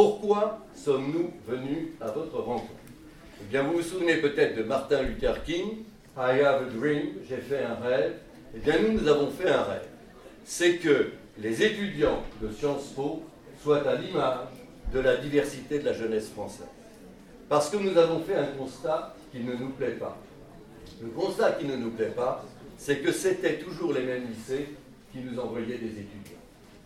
Pourquoi sommes-nous venus à votre rencontre? Eh bien, vous vous souvenez peut-être de Martin Luther King, I have a dream, j'ai fait un rêve. Eh bien, nous, nous avons fait un rêve. C'est que les étudiants de Sciences Po soient à l'image de la diversité de la jeunesse française. Parce que nous avons fait un constat qui ne nous plaît pas. Le constat qui ne nous plaît pas, c'est que c'était toujours les mêmes lycées qui nous envoyaient des étudiants.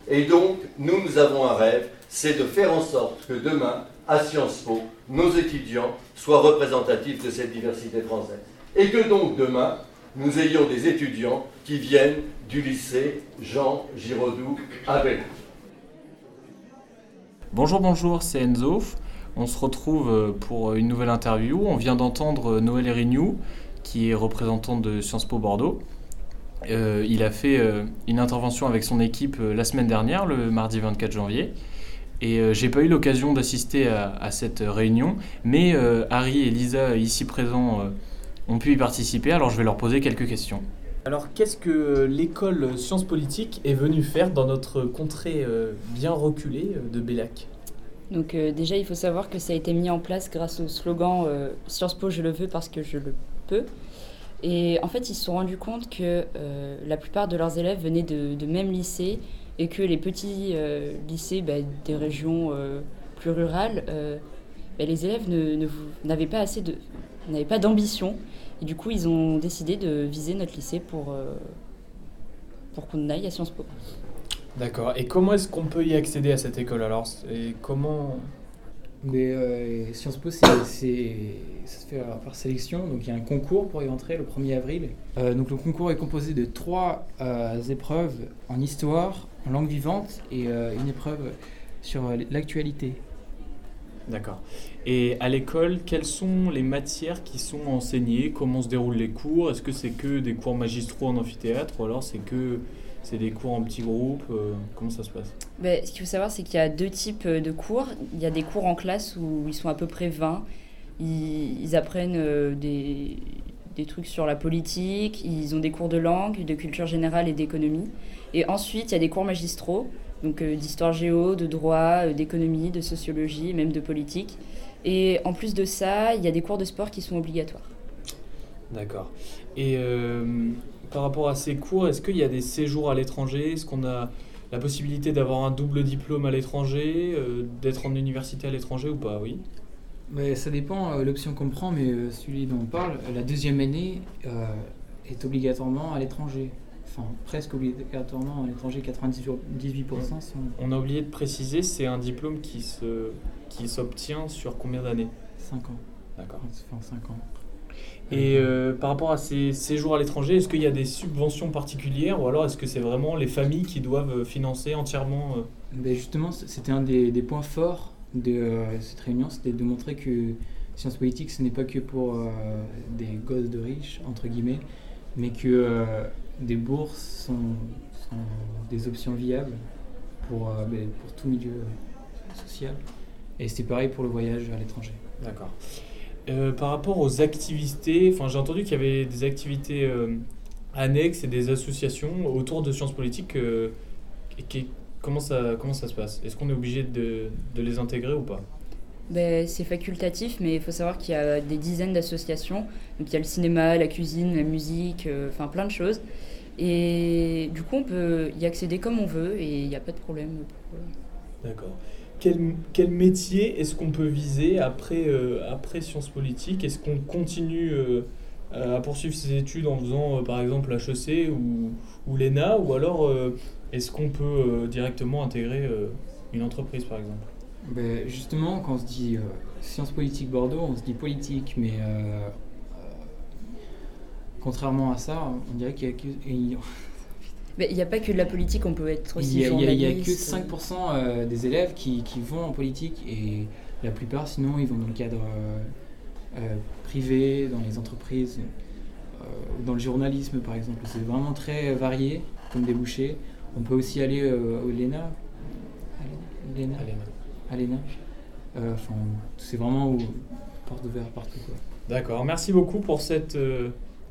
Et donc, nous, nous avons un rêve, c'est de faire en sorte que demain, à Sciences Po, nos étudiants soient représentatifs de cette diversité française. Et que donc demain, nous ayons des étudiants qui viennent du lycée Jean Giraudoux à Belleville. Bonjour, bonjour, c'est Enzo. On se retrouve euh, pour une nouvelle interview. On vient d'entendre Noël Erignou, qui est représentant de Sciences Po Bordeaux. Euh, il a fait euh, une intervention avec son équipe la semaine dernière, le mardi 24 janvier. Et j'ai pas eu l'occasion d'assister à, à, cette réunion, mais Harry et Lisa, ici présents, ont pu y participer, alors je vais leur poser quelques questions. Alors, qu'est-ce que l'école sciences politiques est venue faire dans notre contrée euh, bien reculée euh, de Bellac Donc, euh, déjà, il faut savoir que ça a été mis en place grâce au slogan Sciences Po, je le veux parce que je le peux. Et en fait, ils se sont rendus compte que la plupart de leurs élèves venaient de, même lycée et que les petits lycées bah, des régions plus rurales, bah, les élèves n'avaient pas assez de, d'ambition et du coup, ils ont décidé de viser notre lycée pour, euh, pour qu'on aille à Sciences Po. D'accord. Et comment est-ce qu'on peut y accéder à cette école alors? Et comment mais, euh, Sciences Po, c'est, ça se fait par sélection. Donc il y a un concours pour y entrer le 1er avril. Euh, donc le concours est composé de trois épreuves en histoire, en langue vivante et une épreuve sur l'actualité. D'accord. Et à l'école, quelles sont les matières qui sont enseignées? Comment se déroulent les cours? Est-ce que c'est que des cours magistraux en amphithéâtre ou alors c'est que c'est des cours en petits groupes euh, Comment ça se passe ben, Ce qu'il faut savoir, c'est qu'il y a deux types de cours. Il y a des cours en classe où ils sont à peu près 20. Ils, apprennent euh, des, des trucs sur la politique, ils ont des cours de langue, de culture générale et d'économie. Et ensuite, il y a des cours magistraux donc euh, d'histoire géo, de droit, euh, d'économie, de sociologie, même de politique. Et en plus de ça, il y a des cours de sport qui sont obligatoires. D'accord. Et euh, par rapport à ces cours, est-ce qu'il y a des séjours à l'étranger? Est-ce qu'on a la possibilité d'avoir un double diplôme à l'étranger, d'être en université à l'étranger ou pas? Oui. Mais ça dépend l'option qu'on prend, mais celui dont on parle, la deuxième année est obligatoirement à l'étranger enfin presque obligatoirement à l'étranger, 98% sont... On a oublié de préciser, c'est un diplôme qui se qui s'obtient sur combien d'années? 5 ans. D'accord. Enfin 5 ans. Et euh, par rapport à ces séjours à l'étranger, est-ce qu'il y a des subventions particulières ou alors est-ce que c'est vraiment les familles qui doivent financer entièrement euh? Ben Justement, c'était un des, des, points forts de euh, cette réunion, c'était de montrer que sciences politiques, ce n'est pas que pour des gosses de riches, entre guillemets, mais que des bourses sont, des options viables pour, euh, ben, pour tout milieu social. Et c'est pareil pour le voyage à l'étranger. D'accord. Euh, par rapport aux activités, enfin, j'ai entendu qu'il y avait des activités euh, annexes et des associations autour de sciences politiques. Et comment, ça, comment ça se passe? Est-ce qu'on est obligé de, de, les intégrer ou pas? Ben, C'est facultatif, mais il faut savoir qu'il y a des dizaines d'associations. Donc il y a le cinéma, la cuisine, la musique, enfin plein de choses. Et du coup, on peut y accéder comme on veut et il n'y a pas de problème. D'accord. Quel, quel, métier est-ce qu'on peut viser après, euh, après sciences politiques? Est-ce qu'on continue euh, à poursuivre ses études en faisant euh, par exemple HEC ou, ou l'ENA? Ou alors est-ce qu'on peut directement intégrer une entreprise par exemple? Ben Justement, quand on se dit sciences politiques Bordeaux, on se dit politique, mais Contrairement à ça, on dirait qu'il y a. Mais il n'y a pas que de la politique, on peut être aussi Il n'y a, que 5% euh, des élèves qui, qui, vont en politique et la plupart, sinon, ils vont dans le cadre euh, euh, privé, dans les entreprises, dans le journalisme par exemple. C'est vraiment très varié comme débouché. On peut aussi aller au LENA. Léna? Léna. Enfin, c'est vraiment porte ouverte partout. D'accord, merci beaucoup pour cette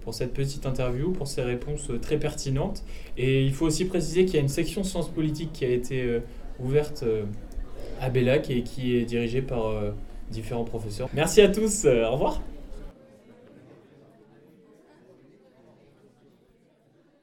pour cette petite interview, pour ces réponses euh, très pertinentes. Et il faut aussi préciser qu'il y a une section sciences politiques qui a été euh, ouverte euh, à Bellac et qui est dirigé par différents professeurs. Merci à tous, au revoir